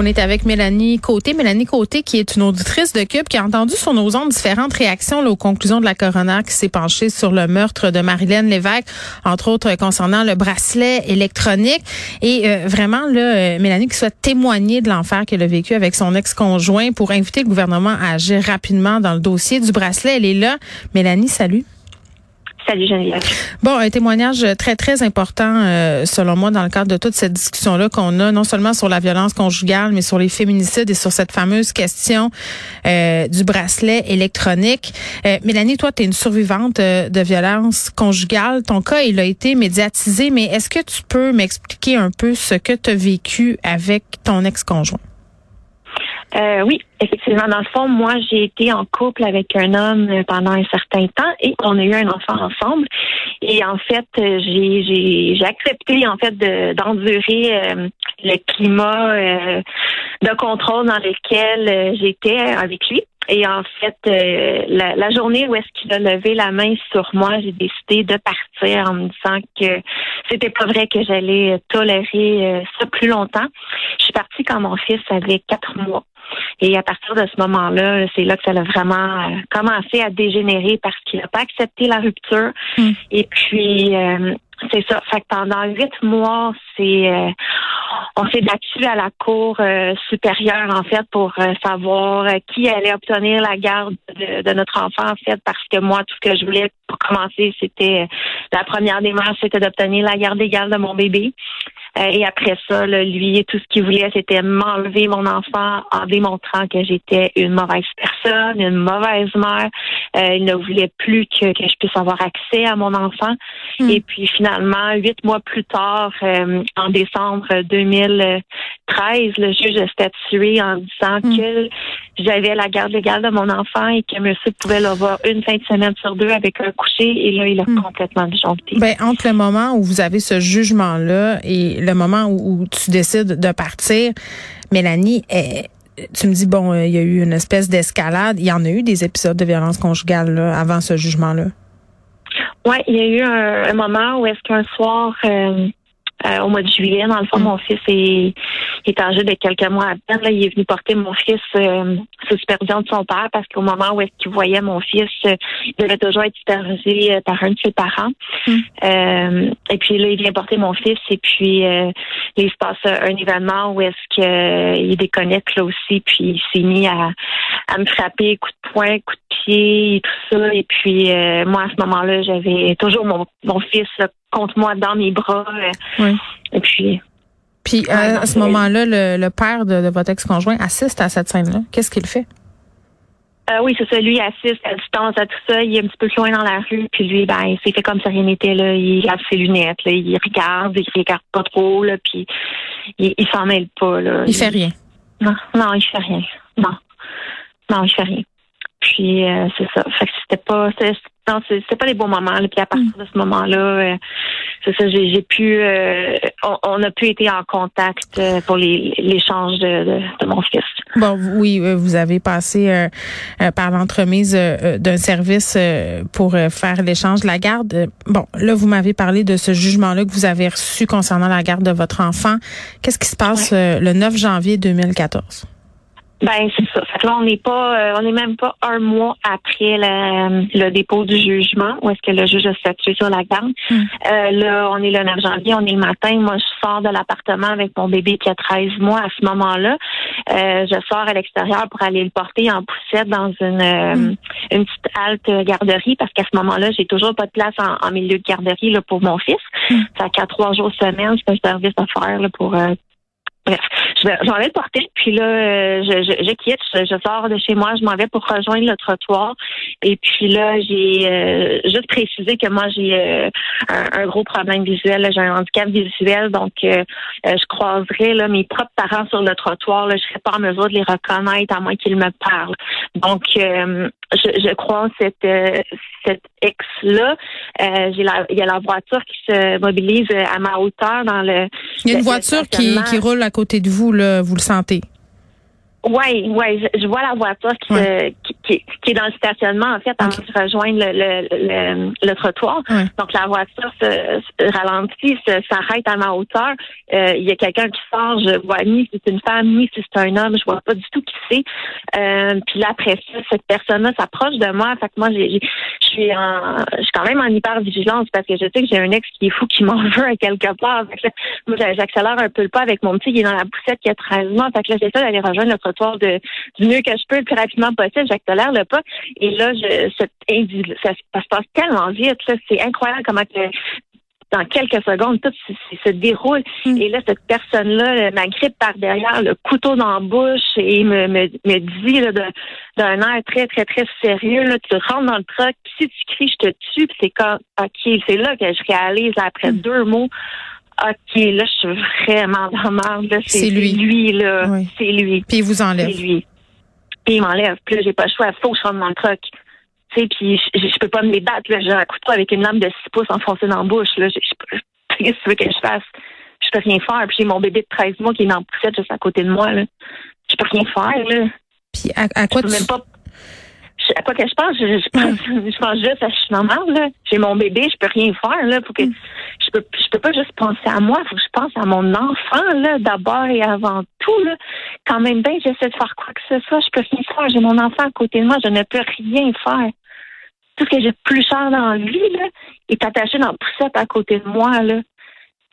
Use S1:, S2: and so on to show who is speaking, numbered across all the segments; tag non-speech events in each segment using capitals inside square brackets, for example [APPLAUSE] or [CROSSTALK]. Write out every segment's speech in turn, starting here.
S1: On est avec Mélanie Côté. Mélanie Côté, qui est une auditrice de Cube, qui a entendu sur nos ondes différentes réactions aux conclusions de la coroner qui s'est penchée sur le meurtre de Marilyn Lévesque, entre autres concernant le bracelet électronique. Et euh, vraiment, là, euh, Mélanie qui souhaite témoigner de l'enfer qu'elle a vécu avec son ex-conjoint pour inviter le gouvernement à agir rapidement dans le dossier du bracelet. Elle est là. Mélanie, salut. Bon, un témoignage très, très important, euh, selon moi, dans le cadre de toute cette discussion-là qu'on a, non seulement sur la violence conjugale, mais sur les féminicides et sur cette fameuse question euh, du bracelet électronique. Euh, Mélanie, toi, tu es une survivante de violence conjugale. Ton cas, il a été médiatisé, mais est-ce que tu peux m'expliquer un peu ce que tu as vécu avec ton ex-conjoint?
S2: Euh, oui, effectivement. Dans le fond, moi, j'ai été en couple avec un homme pendant un certain temps et on a eu un enfant ensemble. Et en fait, j'ai j'ai accepté en fait d'endurer euh, le climat euh, de contrôle dans lequel j'étais avec lui. Et en fait, la, la, journée où est-ce qu'il a levé la main sur moi, j'ai décidé de partir en me disant que c'était pas vrai que j'allais tolérer ça plus longtemps. Je suis partie quand mon fils avait quatre mois. Et à partir de ce moment-là, c'est là que ça a vraiment euh, commencé à dégénérer parce qu'il n'a pas accepté la rupture. Hmm. Et puis, euh, c'est ça. Fait que pendant huit mois, c'est euh, on s'est battu à la cour supérieure en fait pour savoir qui allait obtenir la garde de, notre enfant en fait parce que moi tout ce que je voulais pour commencer c'était la première démarche c'était d'obtenir la garde légale de mon bébé euh, et après ça, lui, tout ce qu'il voulait, c'était m'enlever mon enfant en démontrant que j'étais une mauvaise personne, une mauvaise mère. Euh, il ne voulait plus que, je puisse avoir accès à mon enfant. Hmm. Et puis finalement, huit mois plus tard, euh, en décembre 2013, le juge a statué en disant hmm. que j'avais la garde légale de mon enfant et que monsieur pouvait l'avoir une fin de semaine sur deux avec un coucher. Et là, il a hmm. complètement disjoncté.
S1: Ben, entre le moment où vous avez ce jugement-là et le moment où, tu décides de partir, Mélanie, tu me dis, bon, euh, il y a eu une espèce d'escalade. Il y en a eu des épisodes de violence conjugale avant ce jugement-là?
S2: Oui, il y a eu un, moment où est-ce qu'un soir, euh, euh, au mois de juillet. Dans le fond, mm. mon fils est, est âgé de quelques mois à peine. Là, il est venu porter mon fils euh, sous supervision de son père parce qu'au moment où est-ce qu'il voyait mon fils, euh, il devait toujours être supervisé euh, par un de ses parents. Mm. et puis là, il vient porter mon fils et puis il se passe un événement où est-ce qu'il déconnecte là aussi, puis il s'est mis à, à me frapper coup de poing, coup de pied et tout ça. Et puis moi, à ce moment-là, j'avais toujours mon, mon fils contre moi dans mes bras. Euh, et puis.
S1: Puis à ce moment-là, le, père de, votre ex-conjoint assiste à cette scène-là. Qu'est-ce qu'il fait?
S2: Euh, oui, c'est ça. Lui assiste à distance à tout ça. Il est un petit peu loin dans la rue. Puis lui, ben, il s'est fait comme si rien n'était. Là. Il lave ses lunettes. Là. Il regarde. Il regarde pas trop. Là. Puis il, il s'en mêle pas. Là.
S1: Il fait rien.
S2: Non, non, il fait rien. Non. Non, il fait rien. Puis euh, c'est ça. Fait que c'était pas non, c'est pas les bons moments. Puis à partir de ce moment-là, euh, c'est ça, j'ai pu, euh, on, a pu être en contact euh, pour l'échange de, de, mon fils.
S1: Bon, oui, vous avez passé par l'entremise d'un service pour faire l'échange de la garde. Bon, là, vous m'avez parlé de ce jugement-là que vous avez reçu concernant la garde de votre enfant. Qu'est-ce qui se passe le 9 janvier 2014?
S2: Ben c'est ça. Fait que là, on n'est pas, euh, on n'est même pas un mois après le dépôt du jugement, où est-ce que le juge a statué sur la garde. Hmm. Euh, là, on est le 9 janvier, on est le matin. Moi, je sors de l'appartement avec mon bébé qui a 13 mois à ce moment-là. Euh, je sors à l'extérieur pour aller le porter en poussette dans une, hmm. une petite halte garderie parce qu'à ce moment-là, j'ai toujours pas de place en, milieu de garderie là, pour mon fils. Hmm. Ça fait trois jours semaine, c'est un service à faire là, pour Bref, je vais, le porter, puis là, euh, je, je, je quitte, je, sors de chez moi, je m'en vais pour rejoindre le trottoir. Et puis là, j'ai euh, juste précisé que moi, j'ai euh, un, gros problème visuel, j'ai un handicap visuel, donc je croiserai là, mes propres parents sur le trottoir, là, je serais pas en mesure de les reconnaître à moins qu'ils me parlent. Donc, je, je croise cette, cette ex-là. la, il y a la voiture qui se mobilise à ma hauteur dans le...
S1: Il y a une voiture qui, qui roule à côté de vous, là, vous le sentez?
S2: Oui, ouais, je, je, vois la voiture qui,
S1: Ouais.
S2: se- qui, qui, qui est dans le stationnement, en fait, avant de rejoindre le, le, le, le trottoir.
S1: Ouais.
S2: Donc, la voiture se, se ralentit, s'arrête à ma hauteur. Euh, Il y a quelqu'un qui sort, je vois ni si c'est une femme, ni si c'est un homme, je vois pas du tout qui c'est. Euh, puis là, après ça, cette personne-là s'approche de moi. Fait que moi, je suis en, je suis quand même en hyper vigilance parce que je sais que j'ai un ex qui est fou, qui [LAUGHS] m'en veut à quelque part. Fait que là, moi, j'a- j'accélère un peu le pas avec mon petit qui est dans la poussette qui a 13 mois. Fait que là, j'essaie d'aller rejoindre le trottoir de, du mieux que je peux le plus rapidement possible. J'accélère le pas. Et là, je, individu- ça, ça se passe tellement vite. C'est incroyable comment que dans quelques secondes, tout se, déroule.
S1: Mm.
S2: Et là, cette personne-là m'agrippe par derrière, le couteau dans la bouche et me, me, me dit d'un air très, très, très sérieux, là, tu rentres dans le truck, puis si tu cries, je te tue, c'est comme, OK, c'est là que je réalise, là, après
S1: Mm.
S2: deux mots, OK, là, je suis vraiment dans la merde.
S1: C'est lui.
S2: lui, là.
S1: Oui.
S2: C'est lui.
S1: Puis il vous
S2: C'est
S1: enlève.
S2: lui. Puis il m'enlève. Puis là, j'ai pas le choix. Faut que je rentre dans le truck. Tu sais, puis je, je, je peux pas me débattre. Là. J'ai un couteau avec une lame de 6 pouces enfoncée dans la bouche. Là. Je, je, [LAUGHS] qu'est-ce que tu veux que je fasse? Je peux rien faire. Puis j'ai mon bébé de 13 mois qui est dans la poussette juste à côté de moi. Là. Je peux rien faire. Là.
S1: Puis à, à quoi
S2: Je peux
S1: tu...
S2: même pas. Je- À quoi que je pense? Je, je, pense, je pense juste à je suis normale, là. J'ai mon bébé, je peux rien faire, là. Faut que, je peux, je peux pas juste penser à moi. Faut que je pense à mon enfant, là, d'abord et avant tout, là. Quand même bien, j'essaie de faire quoi que ce soit, je peux rien faire. J'ai mon enfant à côté de moi, je ne peux rien faire. Tout ce que j'ai de plus cher dans vie, là, est attaché dans la poussette à côté de moi, là.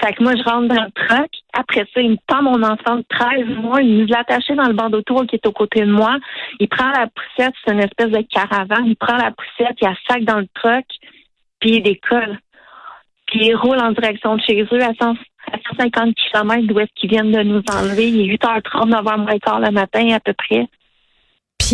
S2: Fait que moi, je rentre dans le truck. Après ça, il me tend mon enfant de 13 mois. Il nous l'a attaché dans le bandeau tour qui est aux côtés de moi. Il prend la poussette, c'est une espèce de caravane. Il prend la poussette, il la sac dans le truck, puis il décolle. Puis il roule en direction de chez eux à, 100 à 150 km d'où est-ce qu'ils viennent de nous enlever. Il est 8h30, 9h15 le matin à peu près.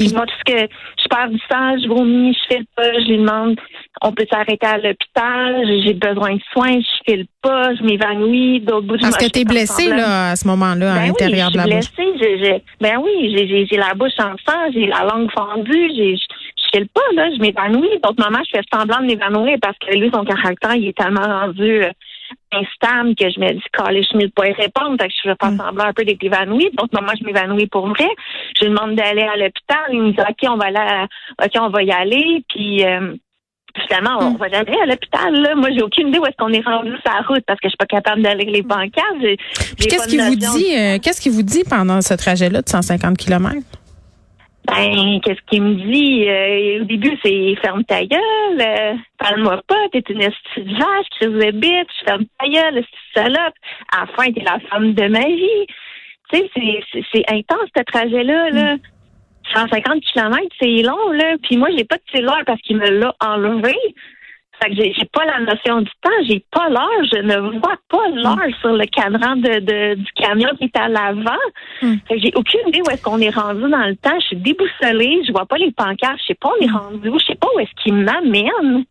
S2: Puis moi, tout ce que je perds du sang, je vomis, je file pas, je lui demande on peut s'arrêter à l'hôpital, j'ai besoin de soins, je file pas, je m'évanouis, d'autres bouts de
S1: parce que
S2: moi,
S1: t'es
S2: je fais
S1: blessé
S2: semblant.
S1: là à ce moment-là à
S2: Ben
S1: l'intérieur
S2: oui,
S1: de la
S2: je
S1: bouche.
S2: suis blessée. J'ai- j'ai- ben oui, j'ai- j'ai j'ai la bouche en sang, j'ai la langue fendue, j'ai je je file pas, là, je m'évanouis. D'autres moments, je fais semblant de m'évanouir parce que lui, son caractère, il est tellement rendu euh, instable que je me dis, calé, je ne pas y répondre. Fait que je vais faire
S1: Mm.
S2: semblant un peu d'être évanouie. D'autres moments, je m'évanouis pour vrai. Je lui demande d'aller à l'hôpital. Il me dit, OK, on va aller à- OK, on va y aller. Puis, euh, finalement, on va jamais à l'hôpital, là. Moi, j'ai aucune idée où est-ce qu'on est rendu la route parce que je suis pas capable d'aller les bancages.
S1: Qu'est-ce
S2: pas
S1: qu'il vous dit euh, qu'est-ce qu'il vous dit pendant ce trajet-là de 150 km
S2: Ben, qu'est-ce qu'il me dit? Euh, au début, c'est ferme ta gueule, euh, parle-moi pas, t'es une esti de vache, crise de bitch, ferme ta gueule, de salope. À la fin, t'es la femme de ma vie. Tu sais, c'est- c'est c'est intense, ce trajet-là, là. 150 km, c'est long, là. Puis moi, j'ai pas de cellulaire parce qu'il me l'a enlevé. Fait que j'ai pas la notion du temps, j'ai pas l'heure, je ne vois pas l'heure sur le cadran de, de- du camion qui est à l'avant.
S1: Hmm.
S2: Fait que j'ai aucune idée où est-ce qu'on est rendu dans le temps. Je suis déboussolée, je vois pas les pancartes, je sais pas où on est rendu où, je sais pas où est-ce qu'il m'amène.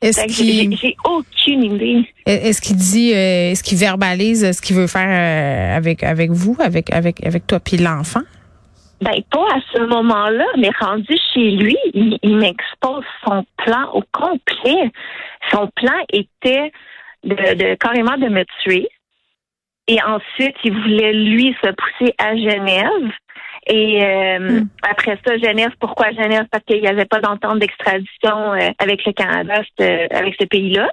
S1: Est-ce
S2: j'ai
S1: qu'il
S2: j'ai aucune idée.
S1: est-ce qu'il dit euh, est-ce qu'il verbalise ce qu'il veut faire euh, avec avec vous avec avec avec toi puis l'enfant?
S2: Ben, pas à ce moment-là, mais rendu chez lui, il, il m'expose son plan au complet. Son plan était de, de carrément de me tuer. Et ensuite, il voulait, lui, se pousser à Genève. Et euh,
S1: Hmm.
S2: après ça, Genève, pourquoi Genève? Parce qu'il n'y avait pas d'entente d'extradition euh, avec le Canada, euh, avec ce pays-là.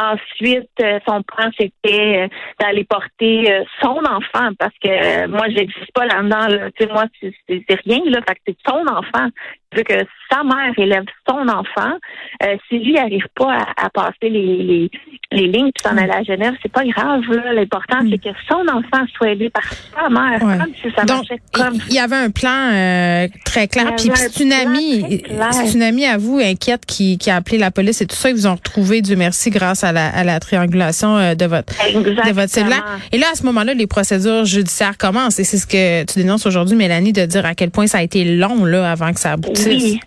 S2: Ensuite, euh, son plan, c'était euh, d'aller porter euh, son enfant parce que moi, j'existe pas là-dedans. Là. Tu sais, moi, c'est rien. Là, fait que c'est son enfant. Il veut que sa mère élève son enfant. Euh, si lui n'arrive pas à, à passer les, les, les lignes puis s'en aller à Genève, c'est pas grave. L'important,
S1: Mm.
S2: c'est que son enfant soit aidé par sa mère.
S1: Ouais.
S2: Comme si ça
S1: Donc
S2: marchait comme
S1: il y avait un plan euh, très clair puis c'est une amie c'est une amie à vous inquiète qui qui a appelé la police et tout ça ils vous ont retrouvé Dieu merci grâce à la à la triangulation euh, de votre de votre
S2: exactement.
S1: cellulaire. Et là, à ce moment-là, les procédures judiciaires commencent. Et c'est ce que tu dénonces aujourd'hui, Mélanie, de dire à quel point ça a été long là avant que ça aboutisse.
S2: Oui.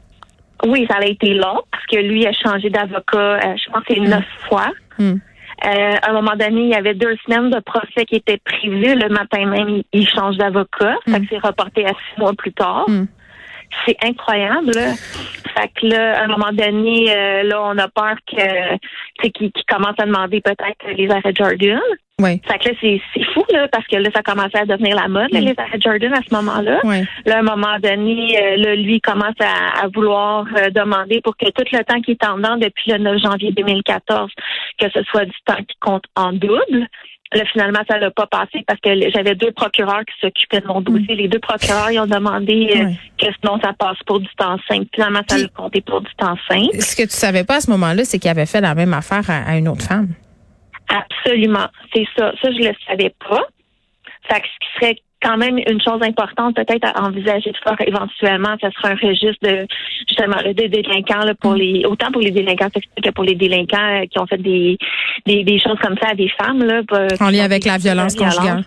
S2: Oui, ça a été long parce que lui a changé d'avocat, euh, je pense que c'est neuf fois.
S1: Mm.
S2: Euh, à un moment donné, il y avait deux semaines de procès qui étaient prévues. Le matin même, il, il change d'avocat. Ça c'est reporté à six mois plus tard. C'est incroyable. Là. Fait que là, à un moment donné, euh, là, on a peur que tu qu'ils commencent à demander peut-être les arrêts Jordan.
S1: Oui.
S2: Fait que là, c'est, c'est fou, là, parce que là, ça commençait à devenir la mode, là,
S1: Mm.
S2: les arrêts Jordan à ce moment-là.
S1: Oui.
S2: Là, à un moment donné, euh, là, lui commence à, à vouloir euh, demander pour que tout le temps qui est en dedans depuis le 9 janvier 2014, que ce soit du temps qui compte en double. Là, finalement, ça l'a pas passé parce que j'avais deux procureurs qui s'occupaient de mon dossier. Les deux procureurs, ils ont demandé euh,
S1: Ouais.
S2: que sinon ça passe pour du temps 5. Finalement, ça l'a compté pour du temps 5.
S1: Ce que tu savais pas à ce moment-là, c'est qu'il avait fait la même affaire à, à une autre femme.
S2: Absolument. C'est ça. Ça, je le savais pas. Fait que ce qui serait quand même une chose importante peut-être à envisager de faire éventuellement, ce serait un registre de justement des délinquants là, pour les autant pour les délinquants sexuels que pour les délinquants euh, qui ont fait des, des, des choses comme ça à des femmes là,
S1: En lien avec la violence conjugale.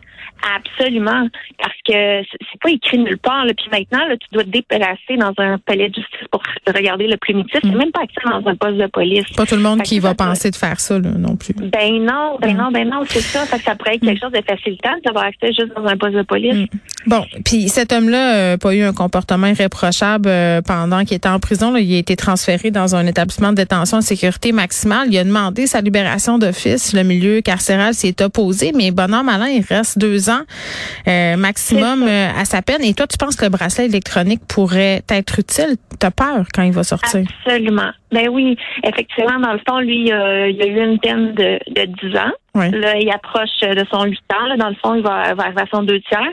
S2: Absolument. Parce que c'est c'est pas écrit nulle part. Là. Puis maintenant, là, tu dois te déplacer dans un palais de justice pour regarder le primitif. C'est
S1: Mm.
S2: même pas accès dans un poste de police.
S1: Pas tout le monde qui va
S2: ça-
S1: penser de faire ça là, non plus.
S2: Ben non, ben
S1: Mm.
S2: non, ben non, c'est ça. Fait que ça pourrait être quelque chose de facilitant d'avoir accès juste dans un poste de police.
S1: Mm. Bon, puis cet homme-là n'a pas eu un comportement irréprochable euh, pendant qu'il était en prison. là. Il a été transféré dans un établissement de détention de sécurité maximale. Il a demandé sa libération d'office. Le milieu carcéral s'y est opposé, mais bonhomme malin, il reste deux ans euh, maximum euh, à sa peine. Et toi, tu penses que le bracelet électronique pourrait être utile? T'as peur quand il va sortir?
S2: Absolument. Ben oui, effectivement, dans le fond, lui, euh, il a eu une peine de, de 10 ans.
S1: Oui.
S2: Là, il approche de son 8 ans. Là. Dans le fond, il va, va arriver à son deux tiers.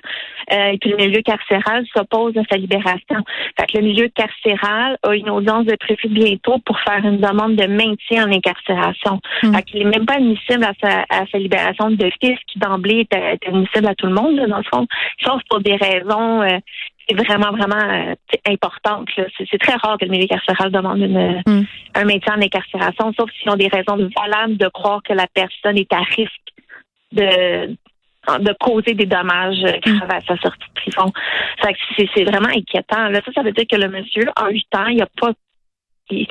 S2: Euh, et puis le milieu carcéral s'oppose à sa libération. Fait que le milieu carcéral a une audience de prévu bientôt pour faire une demande de maintien en incarcération.
S1: Mm.
S2: Fait qu'il est même pas admissible à sa, à sa libération d'office, qui d'emblée est, est admissible à tout le monde, là, dans le fond, sauf pour des raisons euh, c'est vraiment, vraiment euh, importantes. là. C'est très rare que le milieu carcéral demande une,
S1: Mm.
S2: un maintien en incarcération, sauf s'ils ont des raisons valables de croire que la personne est à risque de de causer des dommages euh, graves à sa sortie de prison. C'est c'est vraiment inquiétant. Là, ça, ça veut dire que le monsieur, en huit ans, il a pas il,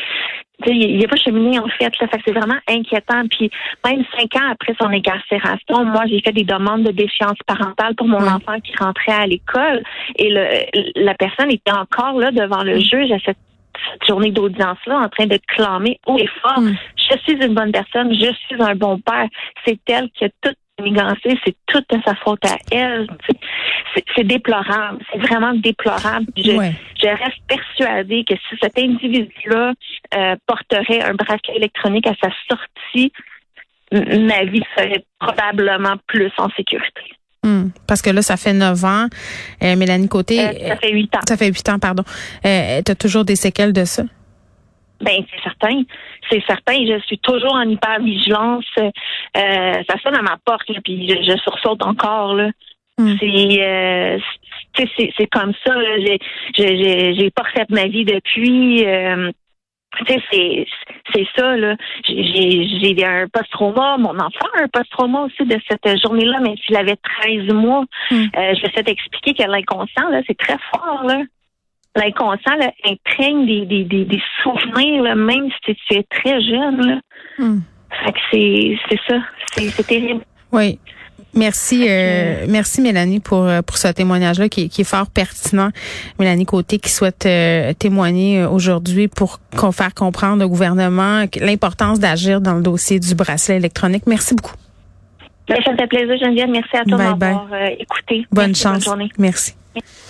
S2: il a pas cheminé en fait. Là, fait que c'est vraiment inquiétant. Puis même cinq ans après son incarcération, moi j'ai fait des demandes de défiance parentale pour mon enfant qui rentrait à l'école et le, la personne était encore là devant le juge à cette, cette journée d'audience-là en train de clamer haut et fort
S1: Mm.
S2: je suis une bonne personne, je suis un bon père. C'est elle qui a tout c'est toute sa faute à elle. C'est- déplorable, c'est vraiment déplorable. Puis Je,
S1: Ouais.
S2: Je reste persuadée que si cet individu-là euh, porterait un bracelet électronique à sa sortie, ma vie serait probablement plus en sécurité.
S1: Hmm. Parce que là, ça fait neuf ans. Euh, Mélanie Côté,
S2: Euh, ça fait huit ans.
S1: ça fait huit ans, pardon. Euh, tu as toujours des séquelles de ça?
S2: Ben c'est certain, c'est certain. Je suis toujours en hypervigilance. Euh, ça sonne à ma porte, là, puis je, je sursaute encore là.
S1: Mm.
S2: C'est, euh, c'est, comme ça. J'ai, j'ai, pas refait ma vie depuis. Euh, c'est, c'est ça là. J'ai, j'ai, un post-trauma. Mon enfant a un post-trauma aussi de cette journée-là, même s'il avait 13 mois.
S1: Mm.
S2: Euh, je vais essayer d'expliquer que l'inconscient là, c'est très fort là. L'inconscient là, imprègne des, des, des, des souvenirs, là, même si tu es très jeune. Là.
S1: Hmm.
S2: Fait que c'est, c'est ça. C'est, c'est terrible.
S1: Oui. Merci, euh, merci Mélanie pour euh, pour ce témoignage-là qui, est- qui est fort pertinent. Mélanie Côté qui souhaite euh, témoigner euh, aujourd'hui pour qu'on faire comprendre au gouvernement l'importance d'agir dans le dossier du bracelet électronique. Merci beaucoup.
S2: Ben, ça me fait plaisir, Geneviève. Merci à toi m'avoir euh, écouté.
S1: Bonne
S2: Merci,
S1: chance.
S2: Bonne journée.
S1: Merci.